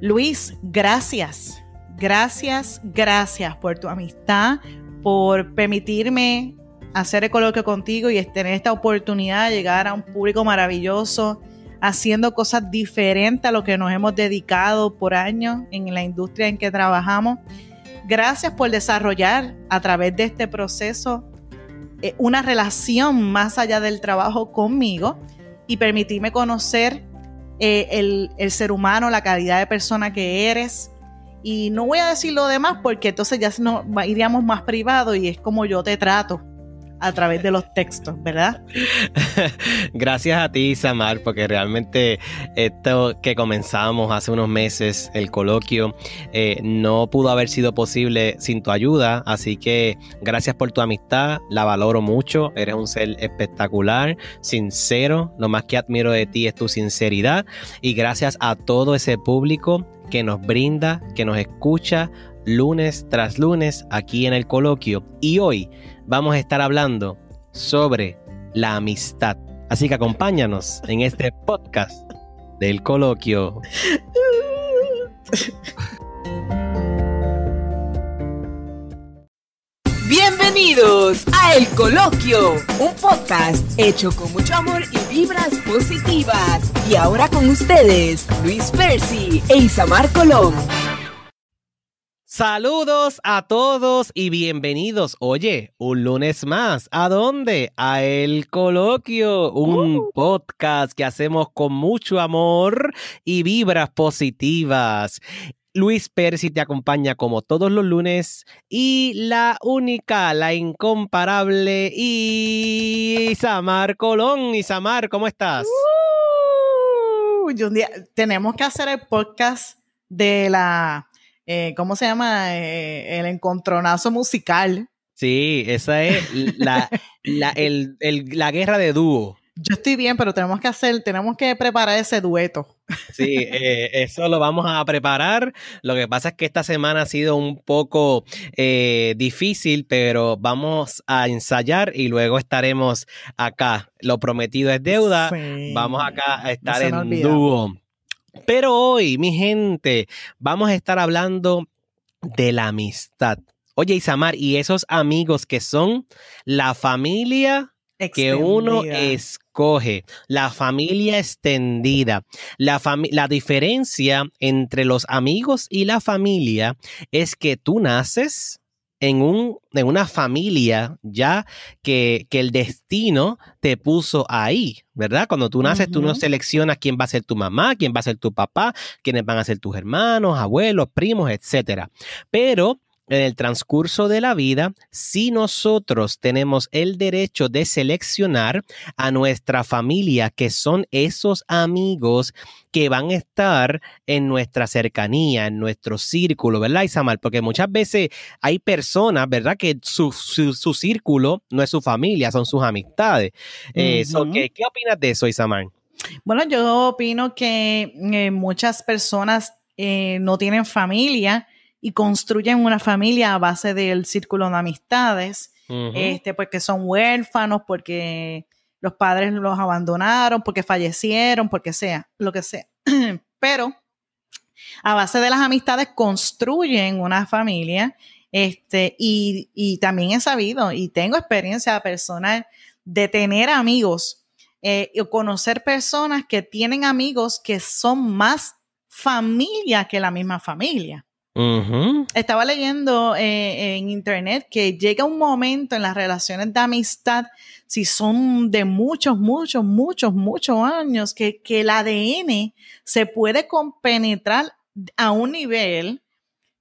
Luis, gracias. Gracias, gracias por tu amistad, por permitirme hacer el coloquio contigo y tener esta oportunidad de llegar a un público maravilloso, haciendo cosas diferentes a lo que nos hemos dedicado por años en la industria en que trabajamos. Gracias por desarrollar a través de este proceso eh, una relación más allá del trabajo conmigo y permitirme conocer eh, el, el, ser humano, la calidad de persona que eres. Y no voy a decir lo demás porque entonces ya nos iríamos más privado y es como yo te trato a través de los textos, ¿verdad? Gracias a ti, Samar, porque realmente esto que comenzamos hace unos meses, el coloquio, eh, no pudo haber sido posible sin tu ayuda, así que gracias por tu amistad, la valoro mucho, eres un ser espectacular, sincero, lo más que admiro de ti es tu sinceridad y gracias a todo ese público que nos brinda, que nos escucha lunes tras lunes aquí en el coloquio. Y hoy vamos a estar hablando sobre la amistad. Así que acompáñanos en este podcast del coloquio. Bienvenidos a El Coloquio, un podcast hecho con mucho amor y vibras positivas. Y ahora con ustedes, Luis Percy e Isamar Colón. Saludos a todos y bienvenidos. Oye, un lunes más. ¿A dónde? A El Coloquio, un uh. podcast que hacemos con mucho amor y vibras positivas. Luis Percy te acompaña como todos los lunes y la única, la incomparable Isamar Colón. Isamar, ¿cómo estás? Uh, un día, tenemos que hacer el podcast de la eh, ¿cómo se llama? Eh, el encontronazo musical. Sí, esa es la, la, guerra de dúo. Yo estoy bien, pero tenemos que hacer, tenemos que preparar ese dueto. Sí, eh, eso lo vamos a preparar. Lo que pasa es que esta semana ha sido un poco difícil, pero vamos a ensayar y luego estaremos acá. Lo prometido es deuda. Vamos acá a estar en dúo. Pero hoy, mi gente, vamos a estar hablando de la amistad. Oye, Isamar, y esos amigos que son la familia que uno escoge, la familia extendida. La, la diferencia entre los amigos y la familia es que tú naces en, un, en una familia ya que, el destino te puso ahí, ¿verdad? Cuando tú naces, tú no seleccionas quién va a ser tu mamá, quién va a ser tu papá, quiénes van a ser tus hermanos, abuelos, primos, etc. Pero en el transcurso de la vida, si nosotros tenemos el derecho de seleccionar a nuestra familia, que son esos amigos que van a estar en nuestra cercanía, en nuestro círculo, ¿verdad, Isamar? Porque muchas veces hay personas, ¿verdad? Que su, círculo no es su familia, son sus amistades. Eh, ¿qué, opinas de eso, Isamar? Bueno, yo opino que eh, muchas personas eh, no tienen familia y construyen una familia a base del círculo de amistades, este, porque son huérfanos, porque los padres los abandonaron, porque fallecieron, porque sea, lo que sea. Pero a base de las amistades construyen una familia, este, y, y también he sabido y tengo experiencia personal de tener amigos eh, y conocer personas que tienen amigos que son más familia que la misma familia. Estaba leyendo eh, en internet que llega un momento en las relaciones de amistad, si son de muchos, muchos, muchos, muchos años, que, que el ADN se puede compenetrar a un nivel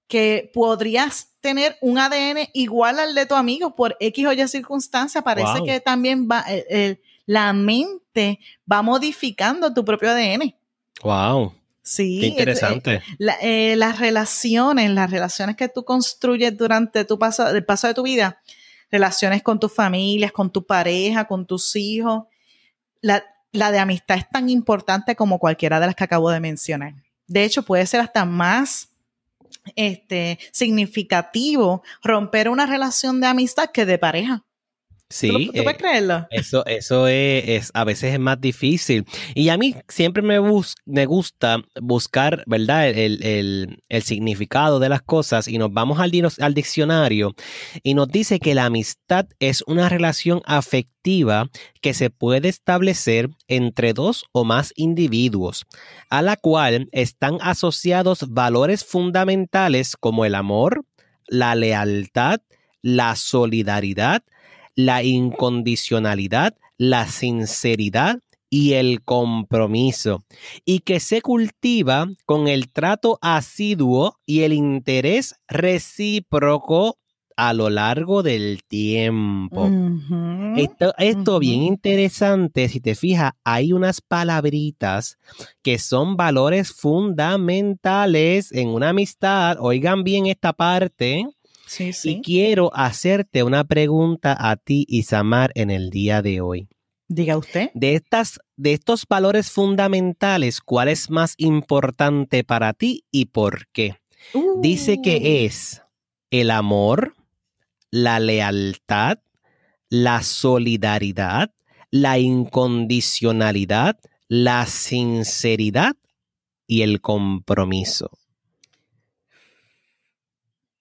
que podrías tener un ADN igual al de tu amigo por X o Y circunstancia. Parece que también va, eh, la mente va modificando tu propio ADN. Wow. Sí, Qué interesante. Eh, las relaciones, las relaciones que tú construyes durante tu paso, el paso de tu vida, relaciones con tus familias, con tu pareja, con tus hijos, la, de amistad es tan importante como cualquiera de las que acabo de mencionar. De hecho, puede ser hasta más este, significativo romper una relación de amistad que de pareja. Sí, ¿Tú, puedes creerlo? Eso, eso es, a veces es más difícil. Y a mí siempre me, me gusta buscar, ¿verdad? El, significado de las cosas y nos vamos al, al diccionario y nos dice que la amistad es una relación afectiva que se puede establecer entre dos o más individuos, a la cual están asociados valores fundamentales como el amor, la lealtad, la solidaridad, la incondicionalidad, la sinceridad y el compromiso, y que se cultiva con el trato asiduo y el interés recíproco a lo largo del tiempo. Esto, esto bien interesante, si te fijas, hay unas palabritas que son valores fundamentales en una amistad. Oigan bien esta parte y quiero hacerte una pregunta a ti, Isamar, en el día de hoy. Diga usted. De, estas, de estos valores fundamentales, ¿cuál es más importante para ti y por qué? Dice que uh. es el amor, la lealtad, la solidaridad, la incondicionalidad, la sinceridad y el compromiso.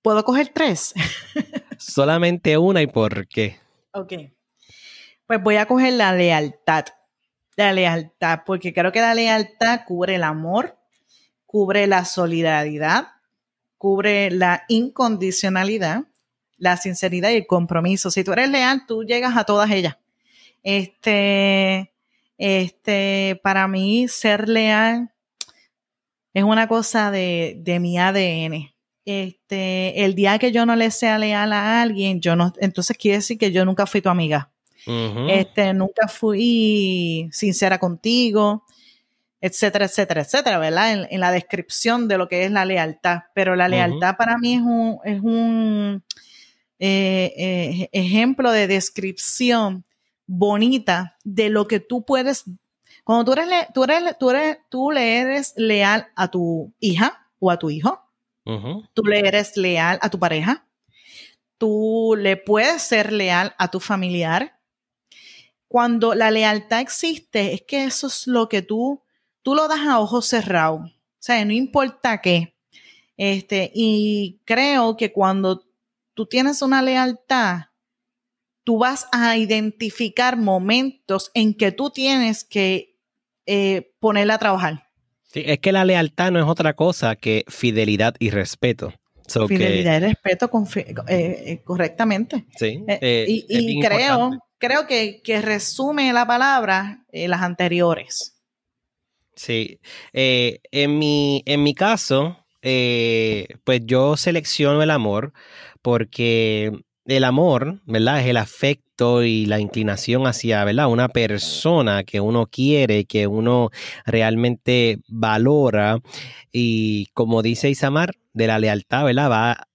¿Puedo coger tres? Solamente una y por qué. Ok. Pues voy a coger la lealtad. La lealtad, porque creo que la lealtad cubre el amor, cubre la solidaridad, cubre la incondicionalidad, la sinceridad y el compromiso. Si tú eres leal, tú llegas a todas ellas. Este, este, para mí, ser leal es una cosa de, de mi ADN este, el día que yo no le sea leal a alguien, yo no, entonces quiere decir que yo nunca fui tu amiga. Este, nunca fui sincera contigo, etcétera, etcétera, etcétera, ¿verdad? En, la descripción de lo que es la lealtad. Pero la lealtad para mí es un, es un eh, eh, ejemplo de descripción bonita de lo que tú puedes. Cuando tú eres, tú eres, tú eres, tú le eres leal a tu hija o a tu hijo, Tú le eres leal a tu pareja. Tú le puedes ser leal a tu familiar. Cuando la lealtad existe, es que eso es lo que tú, tú lo das a ojos cerrados. O sea, no importa qué. Este, y creo que cuando tú tienes una lealtad, tú vas a identificar momentos en que tú tienes que eh, ponerla a trabajar es que la lealtad no es otra cosa que fidelidad y respeto. fidelidad y respeto eh, eh, correctamente. Sí. Eh, y, creo, creo que, resume la palabra las anteriores. Sí. en, mi, en mi caso, pues yo selecciono el amor porque el amor, ¿verdad? Es el afecto y la inclinación hacia, ¿verdad? Una persona que uno quiere, que uno realmente valora. Y como dice Isamar, de la lealtad, ¿verdad? Va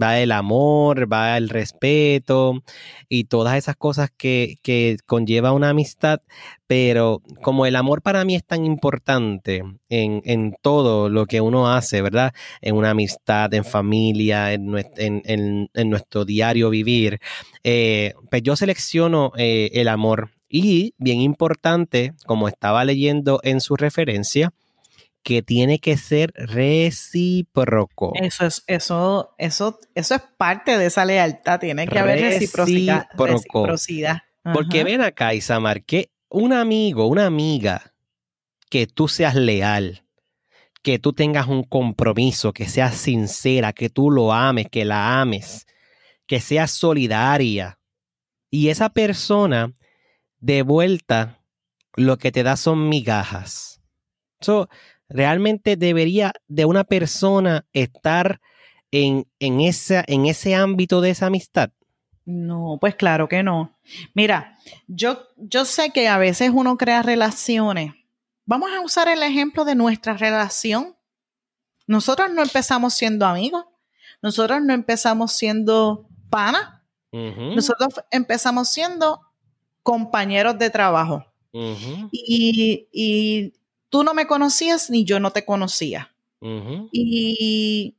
va el amor, va el respeto y todas esas cosas que, que, conlleva una amistad, pero como el amor para mí es tan importante en, en todo lo que uno hace, ¿verdad? En una amistad, en familia, en, en, en nuestro diario vivir, eh, pues yo selecciono eh, el amor. Y bien importante, como estaba leyendo en su referencia, que tiene que ser recíproco. Eso es, eso, eso, eso es parte de esa lealtad, tiene que haber reciprocidad. reciprocidad. Porque ven acá, Isamar, que un amigo, una amiga, que tú seas leal, que tú tengas un compromiso, que seas sincera, que tú lo ames, que la ames, que seas solidaria. Y esa persona de vuelta lo que te da son migajas. So, realmente debería de una persona estar en, en, esa, en ese ámbito de esa amistad? No, pues claro que no. Mira, yo, yo sé que a veces uno crea relaciones. Vamos a usar el ejemplo de nuestra relación. Nosotros no empezamos siendo amigos, nosotros no empezamos siendo pana, nosotros empezamos siendo compañeros de trabajo. y, y, tú no me conocías ni yo no te conocía. Y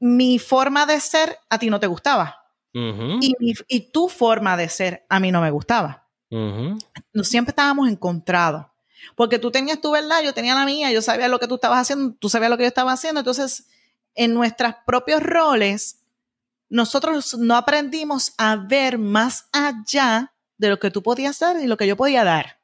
mi forma de ser a ti no te gustaba. y, tu forma de ser a mí no me gustaba. Siempre estábamos encontrados. Porque tú tenías tu verdad, yo tenía la mía, yo sabía lo que tú estabas haciendo, tú sabías lo que yo estaba haciendo. Entonces, en nuestros propios roles, nosotros no aprendimos a ver más allá de lo que tú podías dar y lo que yo podía dar.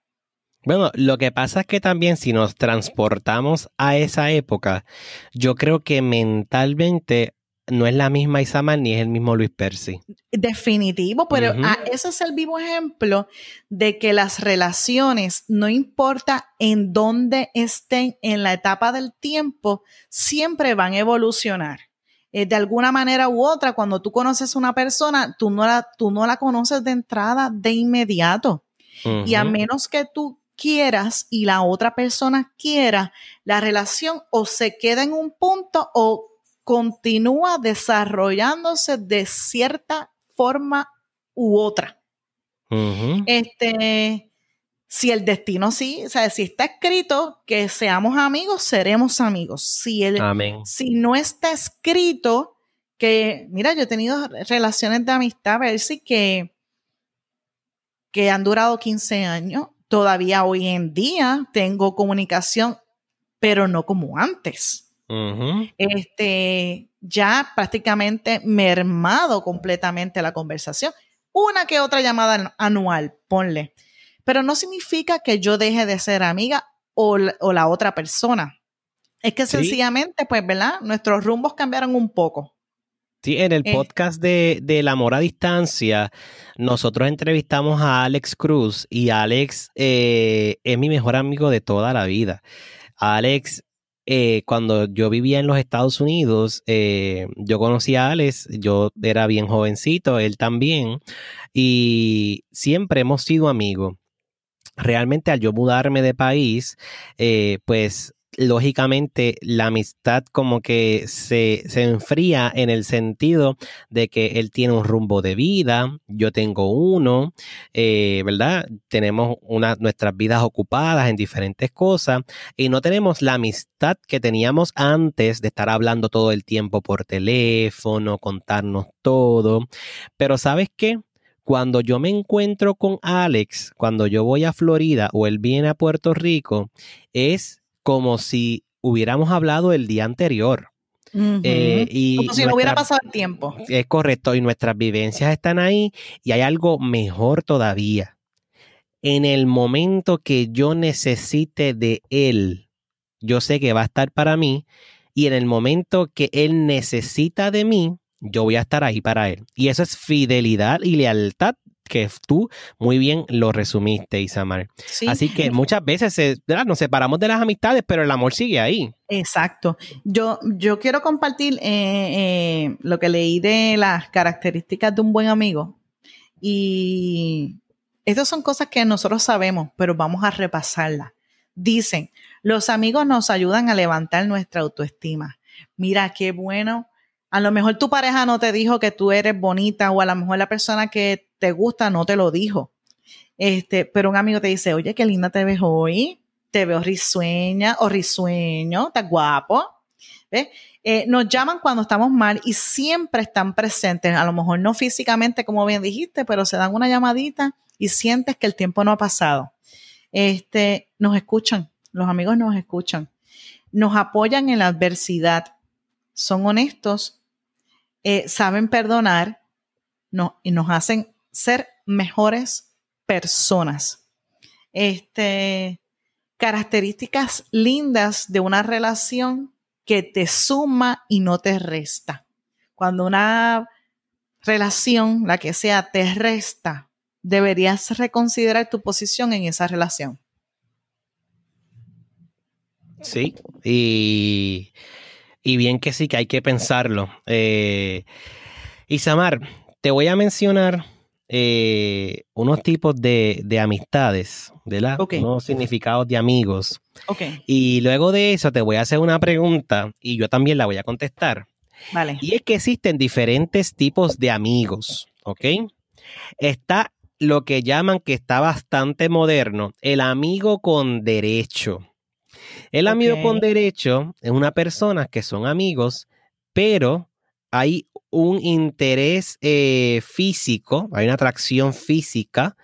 Bueno, lo que pasa es que también si nos transportamos a esa época, yo creo que mentalmente no es la misma Isamar ni es el mismo Luis Percy. Definitivo, pero ese es el vivo ejemplo de que las relaciones, no importa en dónde estén en la etapa del tiempo, siempre van a evolucionar. Eh, de alguna manera u otra, cuando tú conoces a una persona, tú no la, tú no la conoces de entrada de inmediato. Y a menos que tú quieras y la otra persona quiera, la relación o se queda en un punto o continúa desarrollándose de cierta forma u otra. Este, si el destino sí, o sea, si está escrito que seamos amigos, seremos amigos. Si, el, si no está escrito que, mira, yo he tenido relaciones de amistad, a ver si que, que han durado 15 años. Todavía hoy en día tengo comunicación, pero no como antes. Este, ya prácticamente mermado completamente la conversación. Una que otra llamada anual, ponle. Pero no significa que yo deje de ser amiga o, la otra persona. Es que sencillamente, pues, ¿verdad? Nuestros rumbos cambiaron un poco. Sí, en el eh. podcast de, El Amor a Distancia, nosotros entrevistamos a Alex Cruz y Alex eh, es mi mejor amigo de toda la vida. Alex eh, cuando yo vivía en los Estados Unidos, yo conocí a Alex, yo era bien jovencito, él también, y siempre hemos sido amigos. Realmente al yo mudarme de país, eh, pues lógicamente la amistad como que se, enfría en el sentido de que él tiene un rumbo de vida, yo tengo uno, eh, ¿verdad? Tenemos una, nuestras vidas ocupadas en diferentes cosas y no tenemos la amistad que teníamos antes de estar hablando todo el tiempo por teléfono, contarnos todo. Pero ¿sabes qué? Cuando yo me encuentro con Alex, cuando yo voy a Florida o él viene a Puerto Rico, es como si hubiéramos hablado el día anterior. Eh, y como si no hubiera pasado el tiempo. Es correcto, y nuestras vivencias están ahí y hay algo mejor todavía. En el momento que yo necesite de él, yo sé que va a estar para mí y en el momento que él necesita de mí, yo voy a estar ahí para él. Y eso es fidelidad y lealtad que tú muy bien lo resumiste, Isamar. Así que muchas veces nos separamos de las amistades, pero el amor sigue ahí. Exacto. Yo, yo quiero compartir eh, eh, lo que leí de las características de un buen amigo. Y estas son cosas que nosotros sabemos, pero vamos a repasarlas. Dicen, los amigos nos ayudan a levantar nuestra autoestima. Mira, qué bueno a lo mejor tu pareja no te dijo que tú eres bonita o a lo mejor la persona que te gusta no te lo dijo. Este, pero un amigo te dice, oye, qué linda te ves hoy, te veo risueña o risueño, estás guapo. Eh, nos llaman cuando estamos mal y siempre están presentes, a lo mejor no físicamente como bien dijiste, pero se dan una llamadita y sientes que el tiempo no ha pasado. Este, nos escuchan, los amigos nos escuchan, nos apoyan en la adversidad, son honestos, eh, saben perdonar y nos hacen ser mejores personas. Este, características lindas de una relación que te suma y no te resta. Cuando una relación, la que sea, te resta, deberías reconsiderar tu posición en esa relación. Sí, y y bien que sí, que hay que pensarlo. Eh, Isamar, te voy a mencionar eh, unos tipos de, amistades, ¿verdad? Unos significados de amigos. Okay. Y luego de eso te voy a hacer una pregunta y yo también la voy a contestar. Vale. Y es que existen diferentes tipos de amigos, ¿ok? Está lo que llaman que está bastante moderno, el amigo con derecho. El amigo con derecho es una persona que son amigos, pero hay un interés eh, físico, hay una atracción física,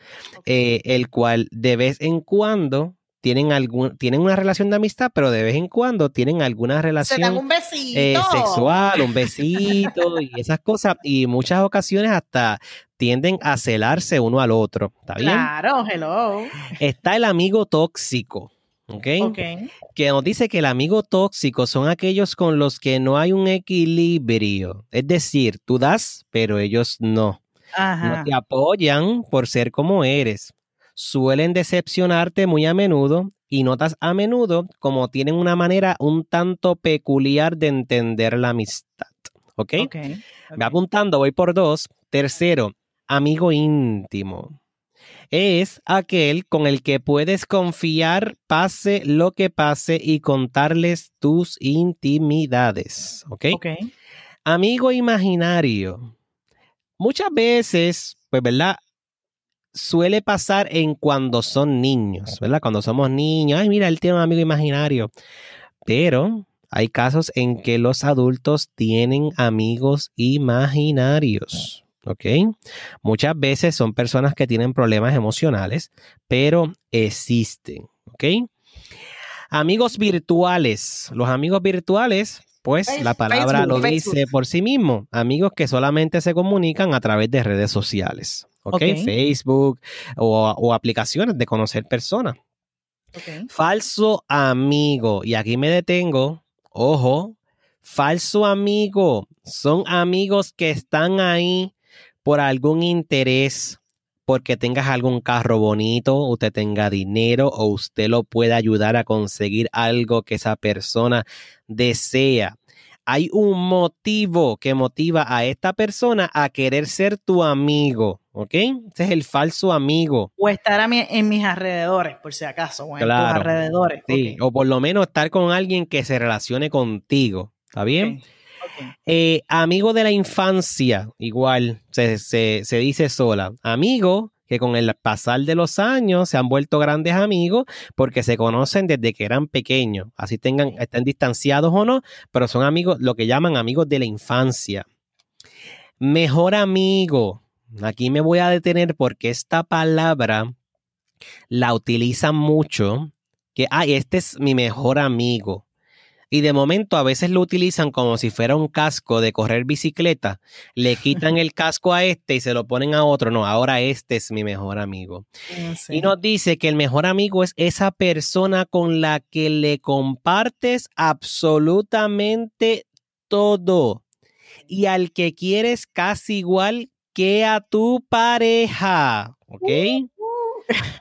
eh, el cual de vez en cuando tienen algún, tienen una relación de amistad, pero de vez en cuando tienen alguna relación un eh, sexual, un besito y esas cosas. Y muchas ocasiones hasta tienden a celarse uno al otro. ¿Está bien? Claro, hello. Está el amigo tóxico. ¿Okay? Que nos dice que el amigo tóxico son aquellos con los que no hay un equilibrio. Es decir, tú das, pero ellos no. No te apoyan por ser como eres suelen decepcionarte muy a menudo y notas a menudo como tienen una manera un tanto peculiar de entender la amistad. ¿Ok? okay, Me apuntando, voy por dos. Tercero, amigo íntimo. Es aquel con el que puedes confiar pase lo que pase y contarles tus intimidades. ¿Ok? okay. Amigo imaginario. Muchas veces, pues, ¿verdad? suele pasar en cuando son niños, ¿verdad? Cuando somos niños, ay, mira, él tiene un amigo imaginario. Pero hay casos en que los adultos tienen amigos imaginarios. ¿Ok? Muchas veces son personas que tienen problemas emocionales, pero existen. ¿Ok? Amigos virtuales. Los amigos virtuales, pues la palabra lo dice por sí mismo. Amigos que solamente se comunican a través de redes sociales. Facebook o, aplicaciones de conocer personas. Falso amigo. Y aquí me detengo. Ojo, falso amigo. Son amigos que están ahí por algún interés, porque tengas algún carro bonito, usted tenga dinero o usted lo pueda ayudar a conseguir algo que esa persona desea hay un motivo que motiva a esta persona a querer ser tu amigo, ¿ok? Ese es el falso amigo. O estar en mis alrededores, por si acaso, o en tus alrededores. Sí, o por lo menos estar con alguien que se relacione contigo, ¿está bien? Eh, amigo de la infancia, igual se, se dice sola. Amigo que con el pasar de los años se han vuelto grandes amigos porque se conocen desde que eran pequeños, así tengan, estén distanciados o no, pero son amigos, lo que llaman amigos de la infancia. Mejor amigo. Aquí me voy a detener porque esta palabra la utilizan mucho, que, ay, este es mi mejor amigo y de momento a veces lo utilizan como si fuera un casco de correr bicicleta. Le quitan el casco a este y se lo ponen a otro. No, ahora este es mi mejor amigo. Ah, y nos dice que el mejor amigo es esa persona con la que le compartes absolutamente todo y al que quieres casi igual que a tu pareja. ¿Ok?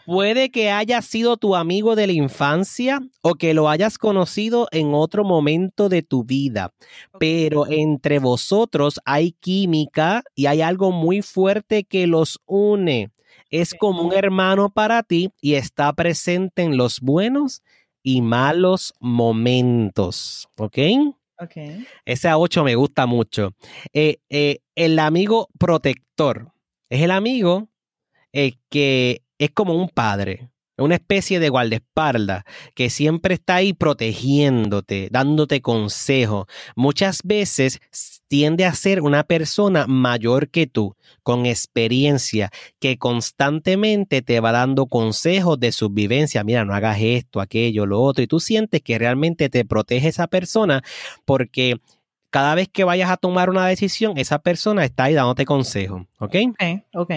Puede que haya sido tu amigo de la infancia o que lo hayas conocido en otro momento de tu vida, pero entre vosotros hay química y hay algo muy fuerte que los une. Es como un hermano para ti y está presente en los buenos y malos momentos. ¿Ok? Okay. Ese a 8 me gusta mucho. Eh, eh, el amigo protector es el amigo eh, que es como un padre, una especie de guardaespaldas que siempre está ahí protegiéndote, dándote consejo. Muchas veces tiende a ser una persona mayor que tú, con experiencia, que constantemente te va dando consejos de subvivencia. Mira, no hagas esto, aquello, lo otro. Y tú sientes que realmente te protege esa persona porque cada vez que vayas a tomar una decisión, esa persona está ahí dándote consejos. ¿Ok? Ok, ok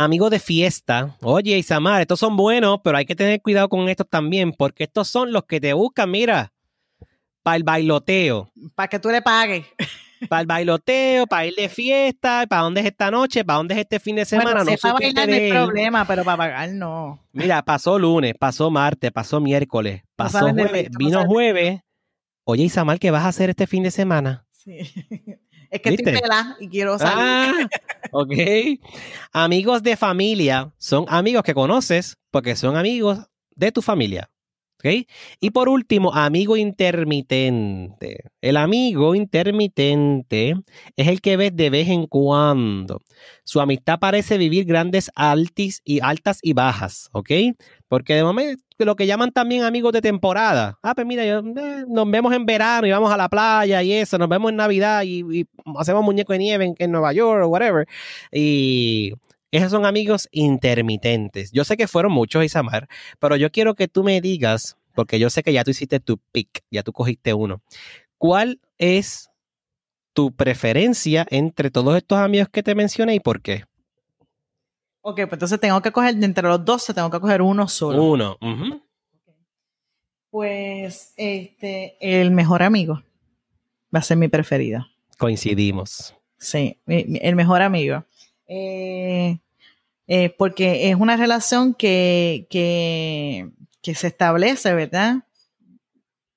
amigos de fiesta, oye Isamar, estos son buenos, pero hay que tener cuidado con estos también, porque estos son los que te buscan, mira, para el bailoteo. Para que tú le pagues. Para el bailoteo, para ir de fiesta, para dónde es esta noche, para dónde es este fin de semana. no para bailar no hay problema, pero para pagar no. Mira, pasó lunes, pasó martes, pasó miércoles, pasó jueves, vino jueves. Oye, Isamar, ¿qué vas a hacer este fin de semana? Sí. Es que estoy pela y quiero salir. Ah, ok. Amigos de familia son amigos que conoces porque son amigos de tu familia. ¿ok? Y por último, amigo intermitente. El amigo intermitente es el que ves de vez en cuando. Su amistad parece vivir grandes altis y altas y bajas, ¿ok? Porque de momento, lo que llaman también amigos de temporada. Ah, pues mira, yo, eh, nos vemos en verano y vamos a la playa y eso, nos vemos en Navidad y, hacemos muñeco de nieve en, Nueva York o whatever. Y esos son amigos intermitentes. Yo sé que fueron muchos, Isamar, pero yo quiero que tú me digas, porque yo sé que ya tú hiciste tu pick, ya tú cogiste uno. ¿Cuál es tu preferencia entre todos estos amigos que te mencioné y por qué? Ok, pues entonces tengo que coger, entre los 12 tengo que coger uno solo. Uno. Pues este, el mejor amigo va a ser mi preferido. Coincidimos. Sí, el mejor amigo. Eh, eh, porque es una relación que, que, que, se establece, ¿verdad?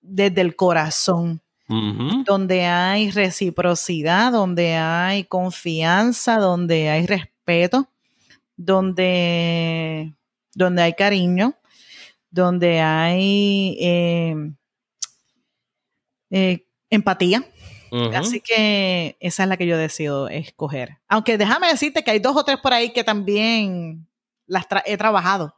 Desde el corazón. Donde hay reciprocidad, donde hay confianza, donde hay respeto donde, donde hay cariño, donde hay eh, eh, empatía. Así que esa es la que yo decido escoger. Aunque déjame decirte que hay dos o tres por ahí que también las he trabajado.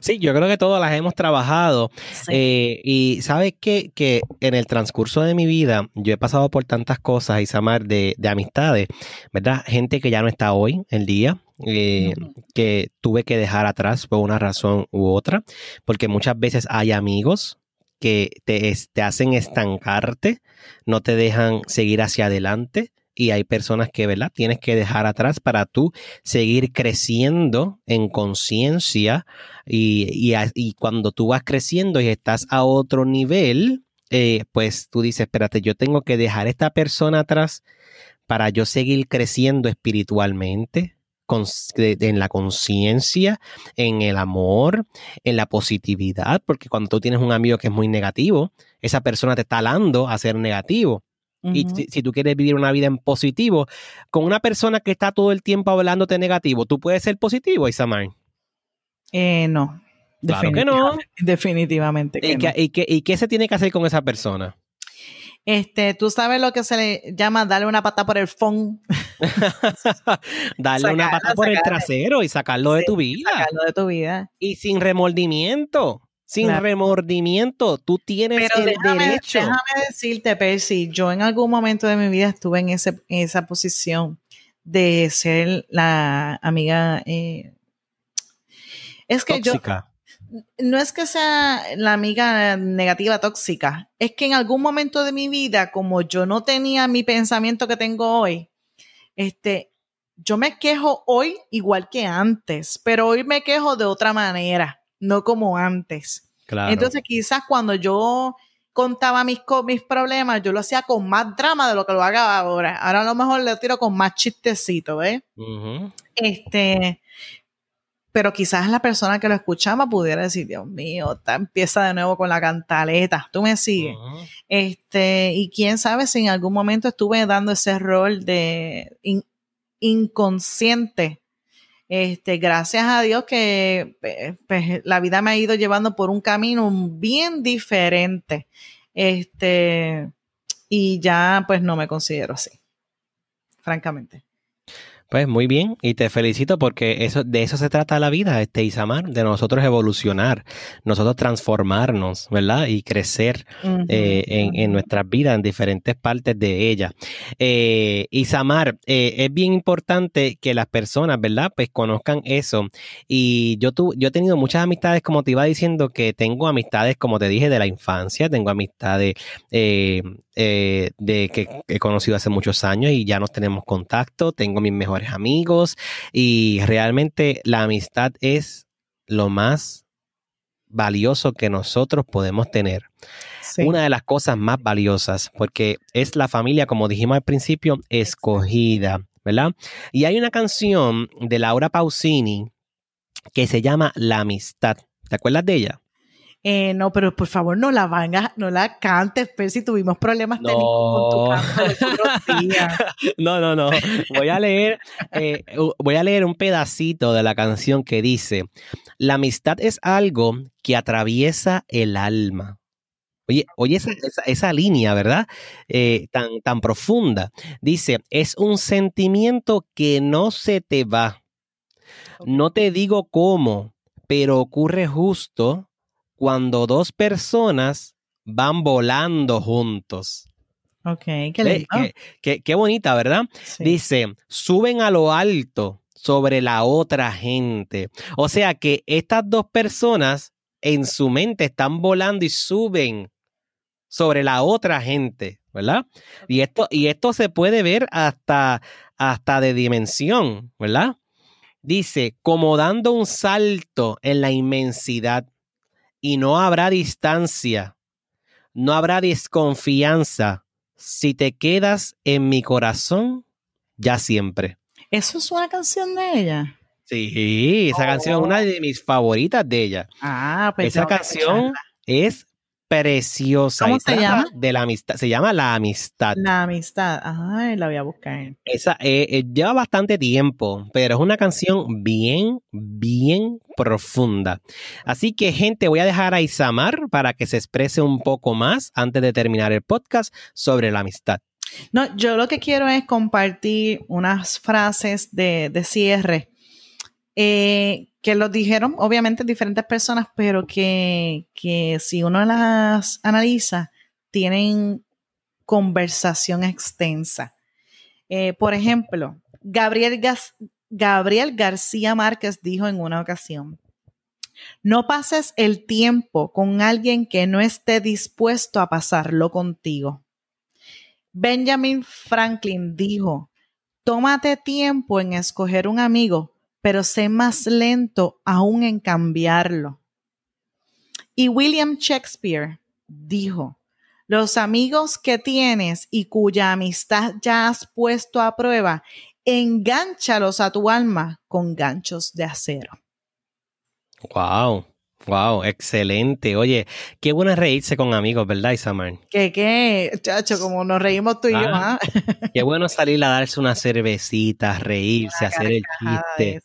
Sí, yo creo que todas las hemos trabajado. Eh, y sabes que, que en el transcurso de mi vida yo he pasado por tantas cosas, Isamar, de, de amistades, ¿verdad? Gente que ya no está hoy, el día, eh, que tuve que dejar atrás por una razón u otra, porque muchas veces hay amigos que te, te hacen estancarte, no te dejan seguir hacia adelante y hay personas que, ¿verdad? Tienes que dejar atrás para tú seguir creciendo en conciencia y, y, cuando tú vas creciendo y estás a otro nivel, eh, pues tú dices, espérate, yo tengo que dejar a esta persona atrás para yo seguir creciendo espiritualmente, en la conciencia, en el amor, en la positividad, porque cuando tú tienes un amigo que es muy negativo, esa persona te está alando a ser negativo. Y si, tú quieres vivir una vida en positivo, con una persona que está todo el tiempo hablándote negativo, ¿tú puedes ser positivo, Isamar? Eh, no. Claro que no. Definitivamente. ¿Y, qué, ¿y, qué, ¿Y qué se tiene que hacer con esa persona? Este, tú sabes lo que se le llama darle una pata por el fon. darle una pata por el trasero y sacarlo de tu vida. Sacarlo de tu vida. Y sin remordimiento sin remordimiento. Tú tienes el derecho. Déjame decirte, Percy, yo en algún momento de mi vida estuve en, ese, esa posición de ser la amiga. Eh, es que tóxica. yo. No es que sea la amiga negativa tóxica, es que en algún momento de mi vida, como yo no tenía mi pensamiento que tengo hoy, este, yo me quejo hoy igual que antes, pero hoy me quejo de otra manera no como antes. Entonces, quizás cuando yo contaba mis, mis problemas, yo lo hacía con más drama de lo que lo haga ahora. Ahora a lo mejor le tiro con más chistecito, ¿ves? Este, pero quizás la persona que lo escuchaba pudiera decir, Dios mío, empieza de nuevo con la cantaleta, tú me sigues. Este, y quién sabe si en algún momento estuve dando ese rol de inconsciente este, gracias a Dios que pues, la vida me ha ido llevando por un camino bien diferente. Este, y ya pues no me considero así, francamente. Pues muy bien, y te felicito porque eso, de eso se trata la vida, este Isamar, de nosotros evolucionar, nosotros transformarnos, ¿verdad? Y crecer eh, en, en, nuestras vidas, en diferentes partes de ella. Eh, Isamar, eh, es bien importante que las personas, ¿verdad? Pues conozcan eso. Y yo, tu, yo he tenido muchas amistades, como te iba diciendo, que tengo amistades, como te dije, de la infancia, tengo amistades eh, de que he conocido hace muchos años y ya nos tenemos contacto, tengo mis mejores amigos y realmente la amistad es lo más valioso que nosotros podemos tener. Una de las cosas más valiosas, porque es la familia, como dijimos al principio, escogida, ¿verdad? Y hay una canción de Laura Pausini que se llama La amistad. ¿Te acuerdas de ella? Eh, no, pero por favor no la vanga, no la cantes, pero si tuvimos problemas técnicos con tu canto No, no, no. Voy a leer, eh, voy a leer un pedacito de la canción que dice: La amistad es algo que atraviesa el alma. Oye, oye esa, esa, línea, ¿verdad? Eh, tan, tan profunda. Dice, es un sentimiento que no se te va. No te digo cómo, pero ocurre justo cuando dos personas van volando juntos. Ok, qué lindo. Qué, qué- qué bonita, ¿verdad? Sí. Dice, suben a lo alto sobre la otra gente. O sea que estas dos personas en su mente están volando y suben sobre la otra gente, ¿verdad? Y esto, y esto se puede ver hasta, hasta de dimensión, ¿verdad? Dice, como dando un salto en la inmensidad y no habrá distancia, no habrá desconfianza si te quedas en mi corazón ya siempre. Eso es una canción de ella. Sí, esa canción es una de mis favoritas de ella. Ah, pues esa canción es preciosa. ¿Cómo se llama? De la amistad. Se llama La Amistad. La amistad. Ay, la voy a buscar. Esa eh, eh, lleva bastante tiempo, pero es una canción bien, bien profunda. Así que, gente, voy a dejar a Isamar para que se exprese un poco más antes de terminar el podcast sobre la amistad. No, yo lo que quiero es compartir unas frases de, de cierre eh, que lo dijeron, obviamente, diferentes personas, pero que, que si uno las analiza, tienen conversación extensa. Eh, por ejemplo, Gabriel, Gabriel García Márquez dijo en una ocasión, no pases el tiempo con alguien que no esté dispuesto a pasarlo contigo. Benjamin Franklin dijo, tómate tiempo en escoger un amigo, pero sé más lento aún en cambiarlo. Y William Shakespeare dijo, los amigos que tienes y cuya amistad ya has puesto a prueba, engánchalos a tu alma con ganchos de acero. Wow, wow, excelente. Oye, qué bueno es reírse con amigos, ¿verdad, Isamar? Que qué, chacho, como nos reímos tú y yo, Ah, ¿ah? Qué bueno salir a darse una cervecita, reírse, hacer el chiste.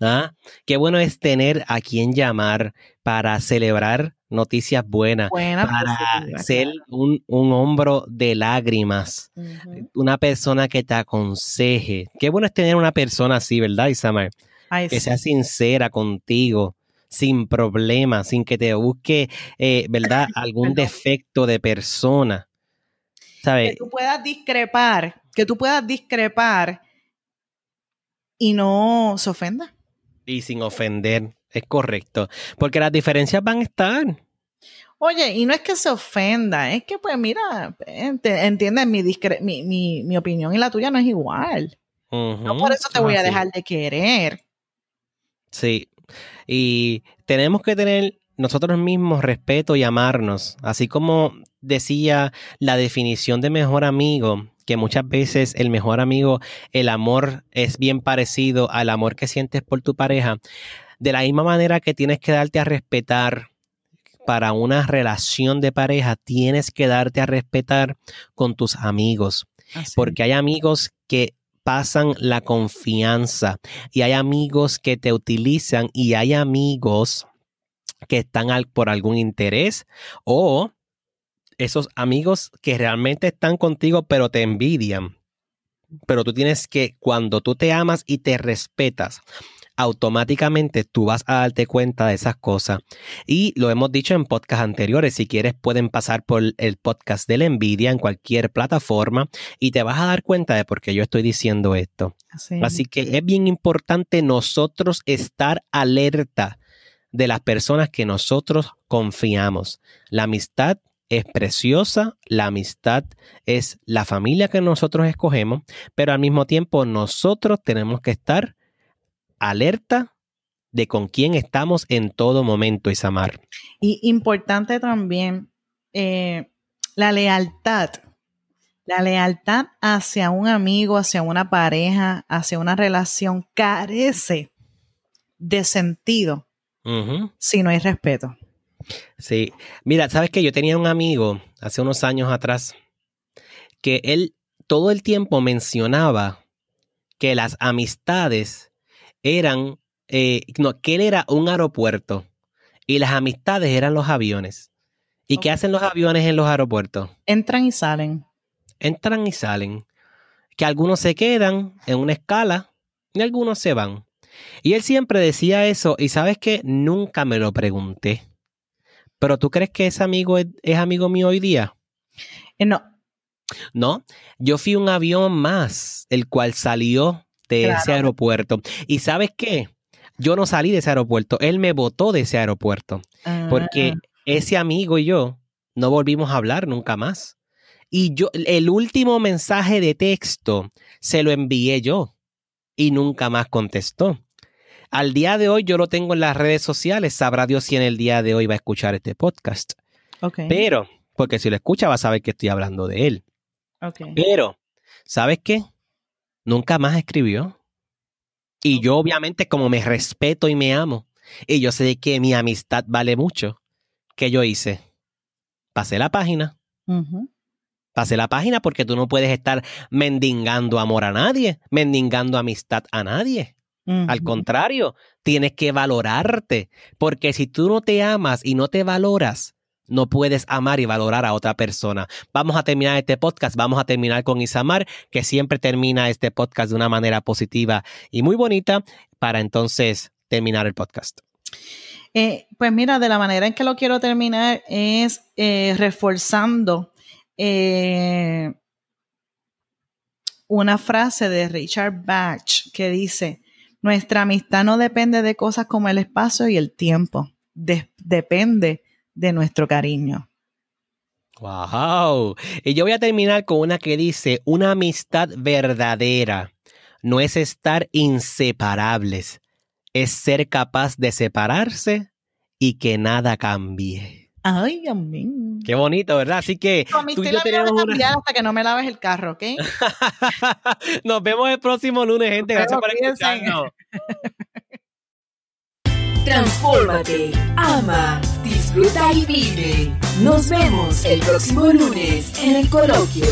¿ah? Qué bueno es tener a quien llamar para celebrar noticias buenas, Buena para positiva, ser un, un hombro de lágrimas, una persona que te aconseje. Qué bueno es tener una persona así, ¿verdad, Isamar? Ay, Que sí. sea sincera contigo, sin problemas, sin que te busque, eh, ¿verdad? Algún defecto de persona. ¿Sabes? que tú puedas discrepar, que tú puedas discrepar y no se ofenda. Y sin ofender, es correcto. Porque las diferencias van a estar. Oye, y no es que se ofenda, es que pues mira, ent- entiendes, mi, discre- mi, mi, mi opinión y la tuya no es igual. No por eso te voy a dejar de querer. Sí. Y tenemos que tener nosotros mismos respeto y amarnos. Así como decía la definición de mejor amigo, que muchas veces el mejor amigo, el amor es bien parecido al amor que sientes por tu pareja. De la misma manera que tienes que darte a respetar para una relación de pareja, tienes que darte a respetar con tus amigos Así. porque hay amigos que pasan la confianza y hay amigos que te utilizan y hay amigos que están por algún interés o esos amigos que realmente están contigo pero te envidian. Pero tú tienes que, cuando tú te amas y te respetas, automáticamente tú vas a darte cuenta de esas cosas. Y lo hemos dicho en podcasts anteriores, si quieres pueden pasar por el podcast de la envidia en cualquier plataforma y te vas a dar cuenta de por qué yo estoy diciendo esto. Así. Así que es bien importante nosotros estar alerta de las personas que nosotros confiamos. La amistad es preciosa, la amistad es la familia que nosotros escogemos, pero al mismo tiempo nosotros tenemos que estar alerta de con quién estamos en todo momento, Isamar. Y importante también eh, la lealtad. La lealtad hacia un amigo, hacia una pareja, hacia una relación carece de sentido si no hay respeto. Sí, mira, sabes que yo tenía un amigo hace unos años atrás que él todo el tiempo mencionaba que las amistades eran, eh, no, que él era un aeropuerto y las amistades eran los aviones. ¿Y qué hacen los aviones en los aeropuertos? Entran y salen. Entran y salen. Que algunos se quedan en una escala y algunos se van. Y él siempre decía eso, y sabes que nunca me lo pregunté. Pero ¿tú crees que ese amigo es, amigo mío hoy día? Eh, no. No, yo fui un avión más, el cual salió de ese aeropuerto. ¿Y sabes qué? Yo no salí de ese aeropuerto, él me botó de ese aeropuerto. Porque ah. ese amigo y yo no volvimos a hablar nunca más. Y yo, el último mensaje de texto se lo envié yo y nunca más contestó. Al día de hoy yo lo tengo en las redes sociales. Sabrá Dios si en el día de hoy va a escuchar este podcast. Pero, porque si lo escucha va a saber que estoy hablando de él. Pero, ¿sabes qué? Nunca más escribió. Y yo obviamente como me respeto y me amo, y yo sé que mi amistad vale mucho, ¿qué yo hice? Pasé la página. Pasé la página porque tú no puedes estar mendigando amor a nadie, mendigando amistad a nadie. Al contrario, tienes que valorarte, porque si tú no te amas y no te valoras, no puedes amar y valorar a otra persona. Vamos a terminar este podcast, vamos a terminar con Isamar, que siempre termina este podcast de una manera positiva y muy bonita para entonces terminar el podcast. Eh, pues mira, de la manera en que lo quiero terminar es eh, reforzando eh, una frase de Richard Bach que dice, nuestra amistad no depende de cosas como el espacio y el tiempo, depende de nuestro cariño. ¡Wow! Y yo voy a terminar con una que dice, una amistad verdadera no es estar inseparables, es ser capaz de separarse y que nada cambie. Ay, mío. Qué bonito, ¿verdad? Así que tú y yo tenemos una... hasta que no me laves el carro, ¿ok? Nos vemos el próximo lunes, gente. Gracias por escucharnos. Transfórmate, ama, disfruta y vive. Nos vemos el próximo lunes en el coloquio.